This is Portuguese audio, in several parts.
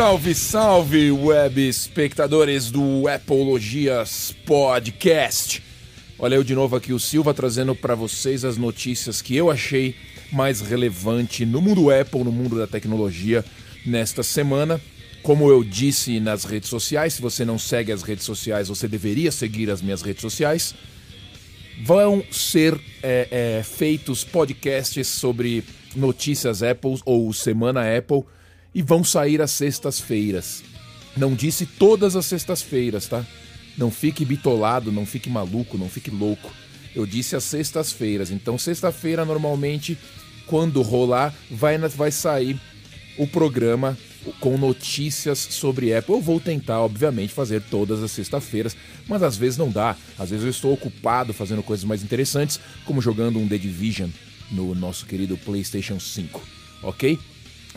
Salve, salve, web espectadores do Apologias Podcast. Olha eu de novo aqui, o Silva, trazendo para vocês as notícias que eu achei mais relevante no mundo Apple, no mundo da tecnologia nesta semana. Como eu disse nas redes sociais, se você não segue as redes sociais, você deveria seguir as minhas redes sociais. Vão ser é, é, feitos podcasts sobre notícias Apple ou Semana Apple e vão sair às sextas-feiras. Não disse todas as sextas-feiras, tá? Não fique bitolado, não fique maluco, não fique louco. Eu disse às sextas-feiras. Então, sexta-feira, normalmente, quando rolar, vai, vai sair o programa com notícias sobre Apple. Eu vou tentar, obviamente, fazer todas as sextas-feiras, mas às vezes não dá. Às vezes eu estou ocupado fazendo coisas mais interessantes, como jogando um The Division no nosso querido PlayStation 5, ok?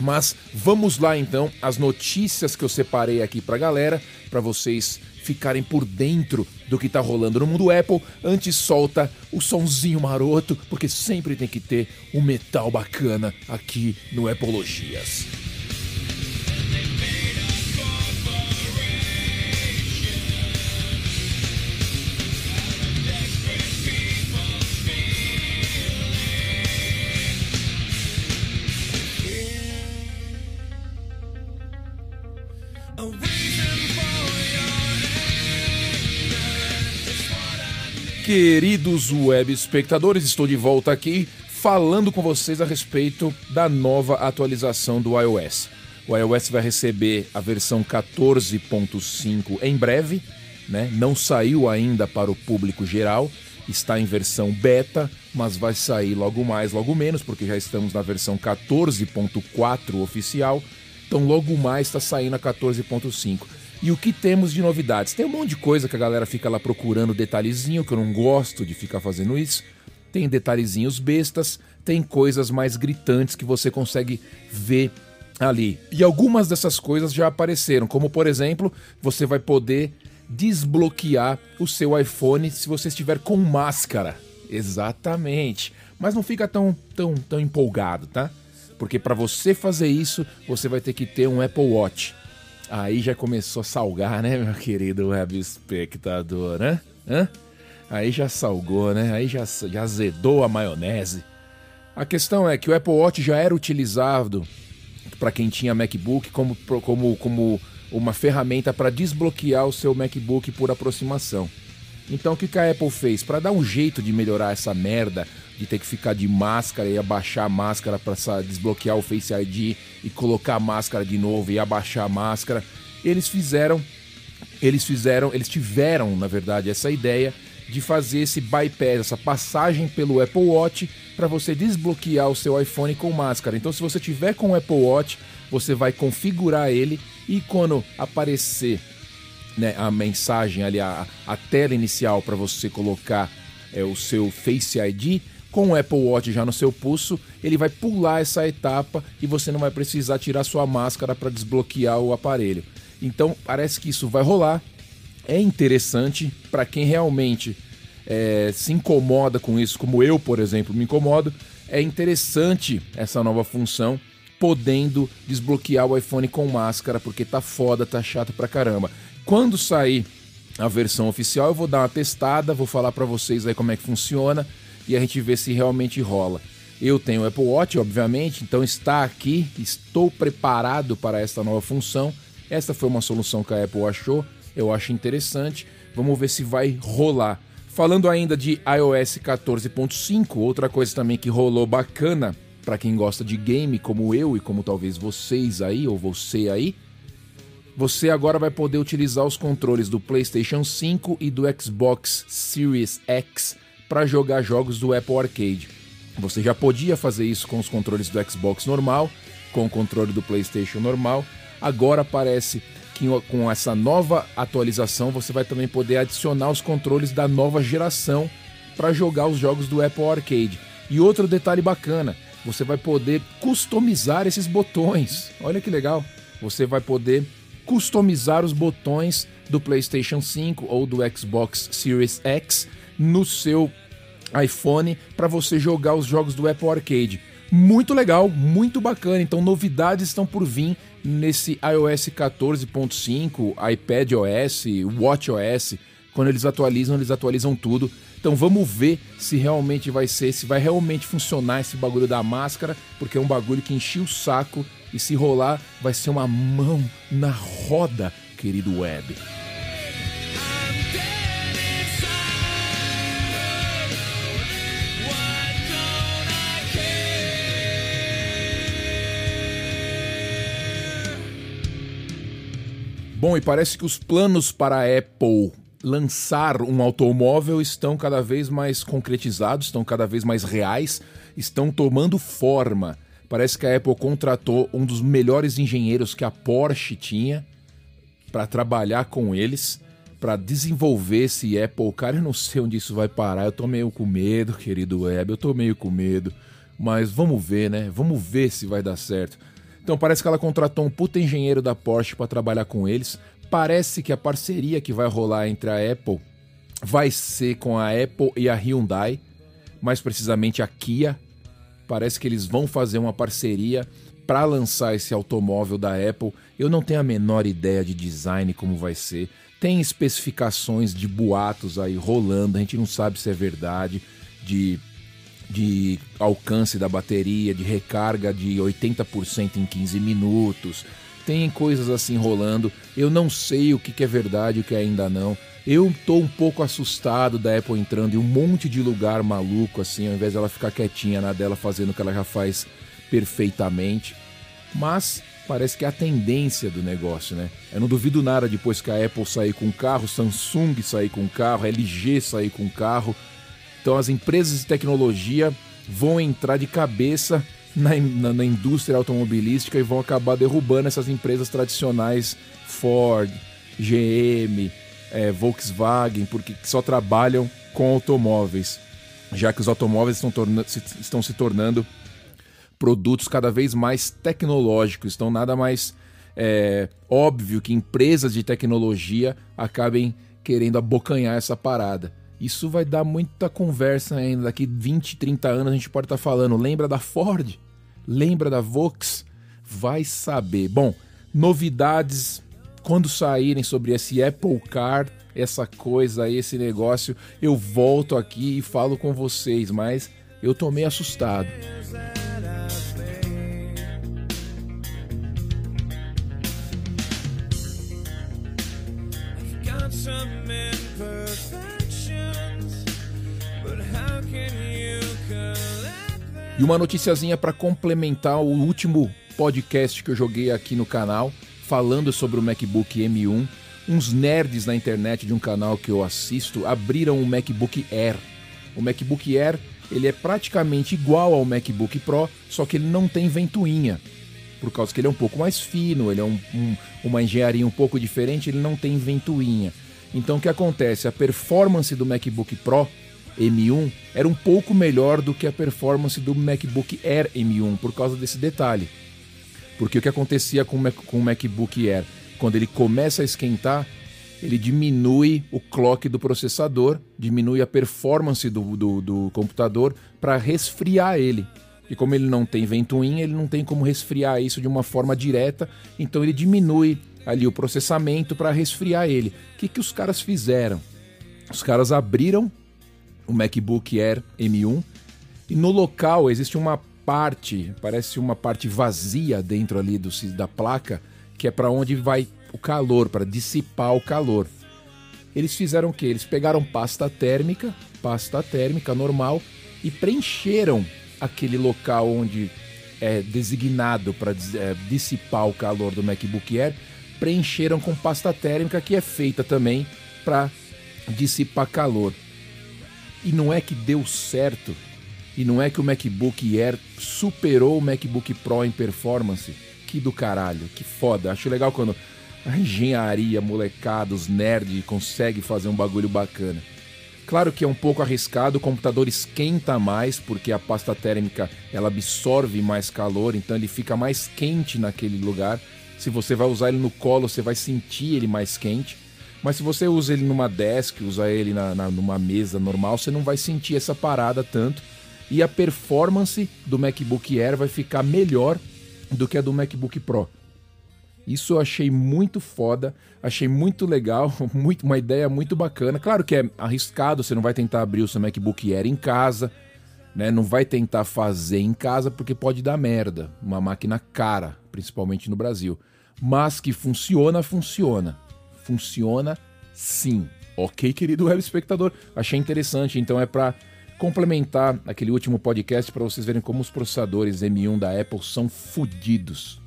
Mas vamos lá então, as notícias que eu separei aqui pra galera, para vocês ficarem por dentro do que tá rolando no mundo Apple. Antes solta o sonzinho maroto, porque sempre tem que ter um metal bacana aqui no Apologias. Queridos web espectadores, estou de volta aqui falando com vocês a respeito da nova atualização do iOS. O iOS vai receber a versão 14.5 em breve, né? Não saiu ainda para o público geral, está em versão beta, mas vai sair logo mais, logo menos, porque já estamos na versão 14.4 oficial. Então logo mais está saindo a 14.5. E o que temos de novidades? Tem um monte de coisa que a galera fica lá procurando detalhezinho, que eu não gosto de ficar fazendo isso. Tem detalhezinhos bestas, tem coisas mais gritantes que você consegue ver ali. E algumas dessas coisas já apareceram, como por exemplo, você vai poder desbloquear o seu iPhone se você estiver com máscara. Exatamente. Mas não fica tão tão tão empolgado, tá? Porque para você fazer isso, você vai ter que ter um Apple Watch. Aí já começou a salgar, né, meu querido web espectador, né? Hã? Aí já salgou, né? Aí já, já azedou a maionese. A questão é que o Apple Watch já era utilizado para quem tinha MacBook como, como, como uma ferramenta para desbloquear o seu MacBook por aproximação. Então o que a Apple fez? Para dar um jeito de melhorar essa merda de ter que ficar de máscara e abaixar a máscara para desbloquear o Face ID e colocar a máscara de novo e abaixar a máscara. Eles fizeram, eles fizeram, eles tiveram, na verdade, essa ideia de fazer esse bypass, essa passagem pelo Apple Watch para você desbloquear o seu iPhone com máscara. Então, se você tiver com o Apple Watch, você vai configurar ele e quando aparecer né, a mensagem ali, a, a tela inicial para você colocar é, o seu Face ID, com o Apple Watch já no seu pulso, ele vai pular essa etapa e você não vai precisar tirar sua máscara para desbloquear o aparelho. Então parece que isso vai rolar. É interessante para quem realmente é, se incomoda com isso, como eu, por exemplo, me incomodo. É interessante essa nova função, podendo desbloquear o iPhone com máscara, porque tá foda, tá chato pra caramba. Quando sair a versão oficial, eu vou dar uma testada, vou falar para vocês aí como é que funciona e a gente vê se realmente rola. Eu tenho o Apple Watch, obviamente, então está aqui, estou preparado para esta nova função. Esta foi uma solução que a Apple achou, eu acho interessante. Vamos ver se vai rolar. Falando ainda de iOS 14.5, outra coisa também que rolou bacana para quem gosta de game, como eu e como talvez vocês aí ou você aí, você agora vai poder utilizar os controles do PlayStation 5 e do Xbox Series X para jogar jogos do Apple Arcade. Você já podia fazer isso com os controles do Xbox normal, com o controle do PlayStation normal. Agora parece que com essa nova atualização você vai também poder adicionar os controles da nova geração para jogar os jogos do Apple Arcade. E outro detalhe bacana, você vai poder customizar esses botões. Olha que legal. Você vai poder customizar os botões do PlayStation 5 ou do Xbox Series X no seu iPhone para você jogar os jogos do Apple Arcade. muito legal, muito bacana. Então, novidades estão por vir nesse iOS 14.5, iPad OS, Watch OS. Quando eles atualizam, eles atualizam tudo. Então vamos ver se realmente vai ser, se vai realmente funcionar esse bagulho da máscara, porque é um bagulho que enchia o saco e se rolar vai ser uma mão na roda, querido web. Bom, e parece que os planos para a Apple lançar um automóvel estão cada vez mais concretizados, estão cada vez mais reais, estão tomando forma. Parece que a Apple contratou um dos melhores engenheiros que a Porsche tinha para trabalhar com eles, para desenvolver esse Apple. Cara, eu não sei onde isso vai parar. Eu tô meio com medo, querido Web, eu tô meio com medo. Mas vamos ver, né? Vamos ver se vai dar certo. Então parece que ela contratou um puta engenheiro da Porsche para trabalhar com eles. Parece que a parceria que vai rolar entre a Apple vai ser com a Apple e a Hyundai, mais precisamente a Kia. Parece que eles vão fazer uma parceria para lançar esse automóvel da Apple. Eu não tenho a menor ideia de design como vai ser. Tem especificações de boatos aí rolando, a gente não sabe se é verdade, de de alcance da bateria, de recarga de 80% em 15 minutos. Tem coisas assim rolando. Eu não sei o que é verdade e o que ainda não. Eu tô um pouco assustado da Apple entrando em um monte de lugar maluco, assim, ao invés dela ficar quietinha na dela fazendo o que ela já faz perfeitamente. Mas parece que é a tendência do negócio, né? Eu não duvido nada depois que a Apple sair com carro, Samsung sair com carro, LG sair com carro então as empresas de tecnologia vão entrar de cabeça na, na, na, indústria automobilística e vão acabar derrubando essas empresas tradicionais Ford, GM, é, Volkswagen, porque só trabalham com automóveis, já que os automóveis estão, estão se tornando produtos cada vez mais tecnológicos, estão nada mais é, óbvio que empresas de tecnologia acabem querendo abocanhar essa parada. Isso vai dar muita conversa ainda. Daqui 20, 30 anos a gente pode estar tá falando. Lembra da Ford? Lembra da Vox? Vai saber. Bom, novidades quando saírem sobre esse Apple Car, essa coisa aí, esse negócio, eu volto aqui e falo com vocês, mas eu tô meio assustado. E uma noticiazinha para complementar o último podcast que eu joguei aqui no canal, falando sobre o MacBook M1. Uns nerds na internet de um canal que eu assisto abriram um MacBook Air. O MacBook Air ele é praticamente igual ao MacBook Pro, só que ele não tem ventoinha. Por causa que ele é um pouco mais fino, ele é um, um, uma engenharia um pouco diferente, ele não tem ventoinha. Então o que acontece? A performance do MacBook Pro M1 era um pouco melhor do que a performance do MacBook Air M1 por causa desse detalhe. Porque o que acontecia com o, Mac, com o MacBook Air? Quando ele começa a esquentar, ele diminui o clock do processador, diminui a performance do, do, do computador para resfriar ele. E como ele não tem ventoinha, ele não tem como resfriar isso de uma forma direta, então ele diminui ali o processamento para resfriar ele. O que, que os caras fizeram? Os caras abriram o MacBook Air M1 e no local existe uma parte, parece uma parte vazia dentro ali do, da placa, que é para onde vai o calor, para dissipar o calor. Eles fizeram o que? Eles pegaram pasta térmica, pasta térmica normal, e preencheram aquele local onde é designado para é, dissipar o calor do MacBook Air, preencheram com pasta térmica que é feita também para dissipar calor. E não é que deu certo, e não é que o MacBook Air superou o MacBook Pro em performance. Que do caralho, que foda. Acho legal quando a engenharia, molecada, os nerds consegue fazer um bagulho bacana. Claro que é um pouco arriscado, o computador esquenta mais porque a pasta térmica ela absorve mais calor, então ele fica mais quente naquele lugar. Se você vai usar ele no colo, você vai sentir ele mais quente. Mas se você usa ele numa desk, usa ele na, na, numa mesa normal, você não vai sentir essa parada tanto. e a performance do MacBook Air vai ficar melhor do que a do MacBook Pro. Isso eu achei muito foda, achei muito legal, muito, uma ideia muito bacana. Claro que é arriscado, você não vai tentar abrir o seu MacBook Air em casa, né? Não vai tentar fazer em casa porque pode dar merda. Uma máquina cara, principalmente no Brasil. Mas que funciona, funciona. Funciona sim. Ok, querido web espectador? Achei interessante, então é para complementar aquele último podcast para vocês verem como os processadores M1 da Apple são fodidos.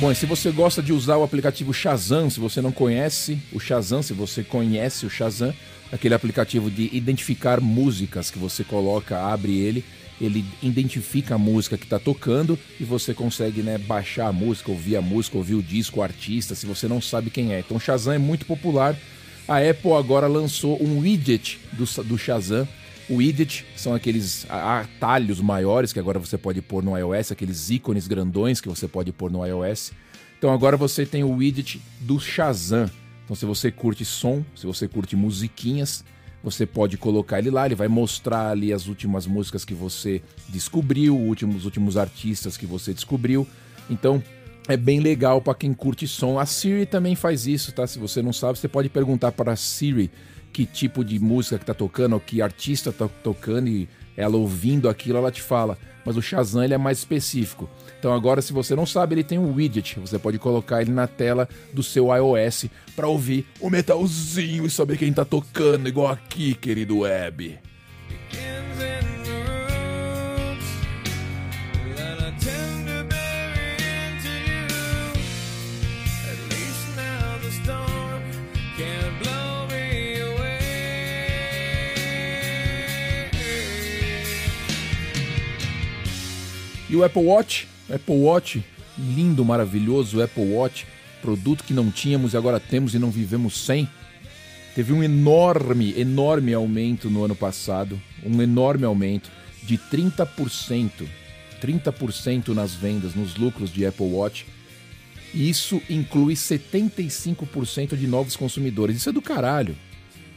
Bom, e se você gosta de usar o aplicativo Shazam, se você não conhece o Shazam, se você conhece o Shazam, aquele aplicativo de identificar músicas que você coloca, abre ele, ele identifica a música que está tocando e você consegue né, baixar a música, ouvir a música, ouvir o disco, o artista, se você não sabe quem é. Então Shazam é muito popular. A Apple agora lançou um widget do, do Shazam o widget são aqueles atalhos maiores que agora você pode pôr no iOS, aqueles ícones grandões que você pode pôr no iOS. Então agora você tem o widget do Shazam. Então se você curte som, se você curte musiquinhas, você pode colocar ele lá, ele vai mostrar ali as últimas músicas que você descobriu, os últimos, últimos artistas que você descobriu. Então é bem legal para quem curte som. A Siri também faz isso, tá? Se você não sabe, você pode perguntar para a Siri que tipo de música que tá tocando, ou que artista tá tocando e ela ouvindo aquilo, ela te fala. Mas o Shazam ele é mais específico. Então agora, se você não sabe, ele tem um widget. Você pode colocar ele na tela do seu iOS para ouvir o metalzinho e saber quem tá tocando, igual aqui, querido web. E o Apple Watch, Apple Watch, lindo, maravilhoso Apple Watch, produto que não tínhamos e agora temos e não vivemos sem. Teve um enorme, enorme aumento no ano passado, um enorme aumento de 30%, 30% nas vendas, nos lucros de Apple Watch. E isso inclui 75% de novos consumidores. Isso é do caralho.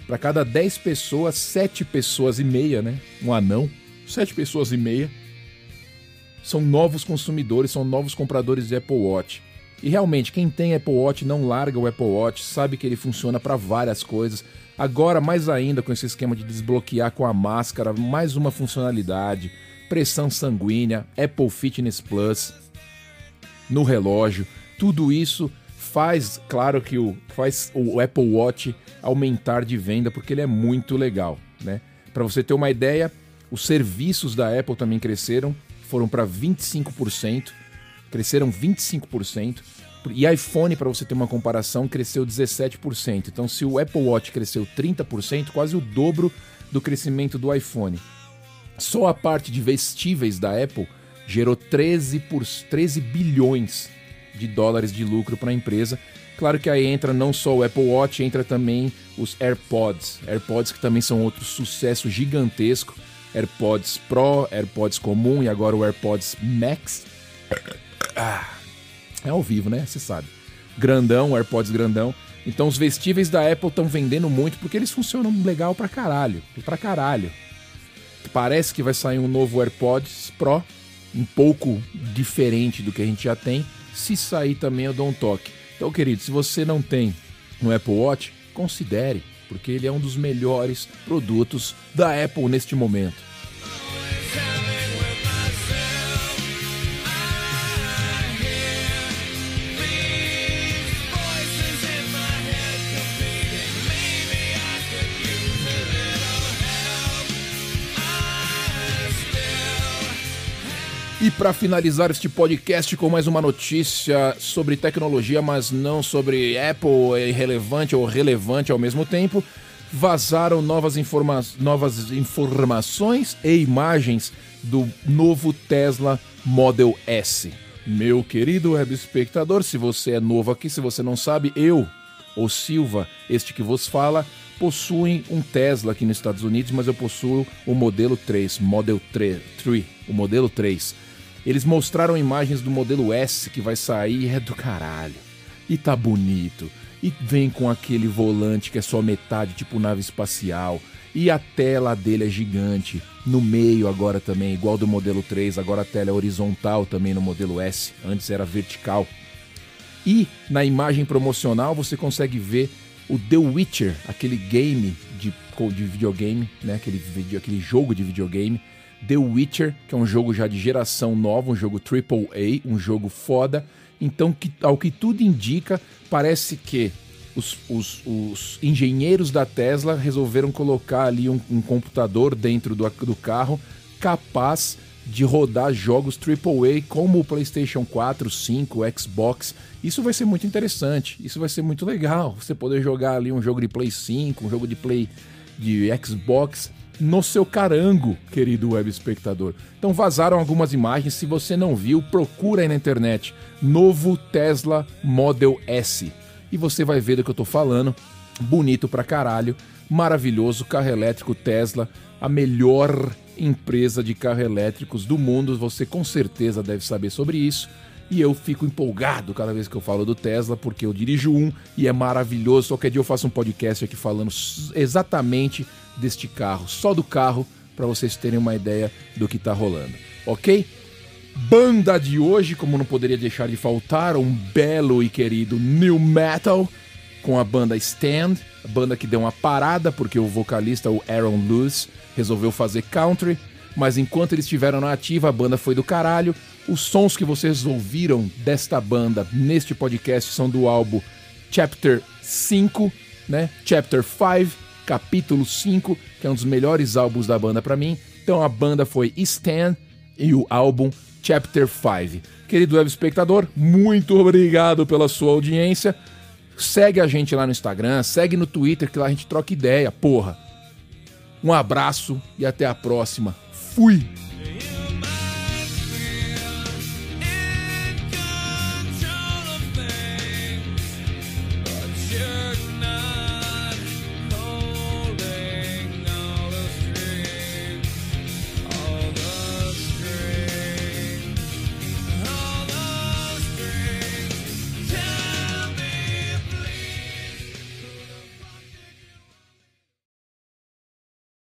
Para cada 10 pessoas, 7 pessoas e meia, né? Um anão, 7 pessoas e meia são novos consumidores, são novos compradores de Apple Watch. E realmente, quem tem Apple Watch não larga o Apple Watch, sabe que ele funciona para várias coisas. Agora, mais ainda com esse esquema de desbloquear com a máscara, mais uma funcionalidade, pressão sanguínea, Apple Fitness Plus no relógio, tudo isso faz, claro que o faz o Apple Watch aumentar de venda porque ele é muito legal, né? Para você ter uma ideia, os serviços da Apple também cresceram foram para 25%, cresceram 25%. E iPhone, para você ter uma comparação, cresceu 17%. Então, se o Apple Watch cresceu 30%, quase o dobro do crescimento do iPhone. Só a parte de vestíveis da Apple gerou 13, por, 13 bilhões de dólares de lucro para a empresa. Claro que aí entra não só o Apple Watch, entra também os AirPods. AirPods que também são outro sucesso gigantesco AirPods Pro, AirPods comum e agora o AirPods Max. Ah, é ao vivo, né? Você sabe. Grandão, AirPods grandão. Então os vestíveis da Apple estão vendendo muito porque eles funcionam legal pra caralho. Pra caralho. Parece que vai sair um novo AirPods Pro, um pouco diferente do que a gente já tem. Se sair também eu dou um toque. Então, querido, se você não tem no Apple Watch, considere porque ele é um dos melhores produtos da Apple neste momento. E para finalizar este podcast com mais uma notícia sobre tecnologia, mas não sobre Apple, é irrelevante ou relevante ao mesmo tempo, vazaram novas, informa novas informações e imagens do novo Tesla Model S. Meu querido web espectador, se você é novo aqui, se você não sabe, eu, o Silva, este que vos fala, possuem um Tesla aqui nos Estados Unidos, mas eu possuo o modelo 3, Model 3, 3 o modelo 3. Eles mostraram imagens do modelo S que vai sair e é do caralho. E tá bonito. E vem com aquele volante que é só metade, tipo nave espacial. E a tela dele é gigante. No meio agora também, igual do modelo 3, agora a tela é horizontal também no modelo S. Antes era vertical. E na imagem promocional você consegue ver o The Witcher, aquele game de, de videogame, né? Aquele, aquele jogo de videogame. The Witcher, que é um jogo já de geração nova, um jogo AAA, um jogo foda. Então, que, ao que tudo indica, parece que os, os, os, engenheiros da Tesla resolveram colocar ali um, um computador dentro do, do carro capaz de rodar jogos AAA como o PlayStation 4, 5, Xbox. Isso vai ser muito interessante, isso vai ser muito legal. Você poder jogar ali um jogo de Play 5, um jogo de Play de Xbox no seu carango, querido web espectador. Então vazaram algumas imagens, se você não viu, procura aí na internet. Novo Tesla Model S. E você vai ver do que eu tô falando. Bonito pra caralho, maravilhoso, carro elétrico Tesla, a melhor empresa de carros elétricos do mundo. Você com certeza deve saber sobre isso. E eu fico empolgado cada vez que eu falo do Tesla, porque eu dirijo um e é maravilhoso. Qualquer dia eu faço um podcast aqui falando exatamente deste carro, só do carro, para vocês terem uma ideia do que está rolando, ok? Banda de hoje, como não poderia deixar de faltar, um belo e querido new metal com a banda Stand, a banda que deu uma parada porque o vocalista, o Aaron Lewis, resolveu fazer country, mas enquanto eles estiveram na ativa, a banda foi do caralho. Os sons que vocês ouviram desta banda neste podcast são do álbum Chapter 5, né? Chapter 5, capítulo 5, que é um dos melhores álbuns da banda para mim. Então a banda foi Stan e o álbum Chapter 5. Querido web espectador, muito obrigado pela sua audiência. Segue a gente lá no Instagram, segue no Twitter que lá a gente troca ideia, porra. Um abraço e até a próxima. Fui!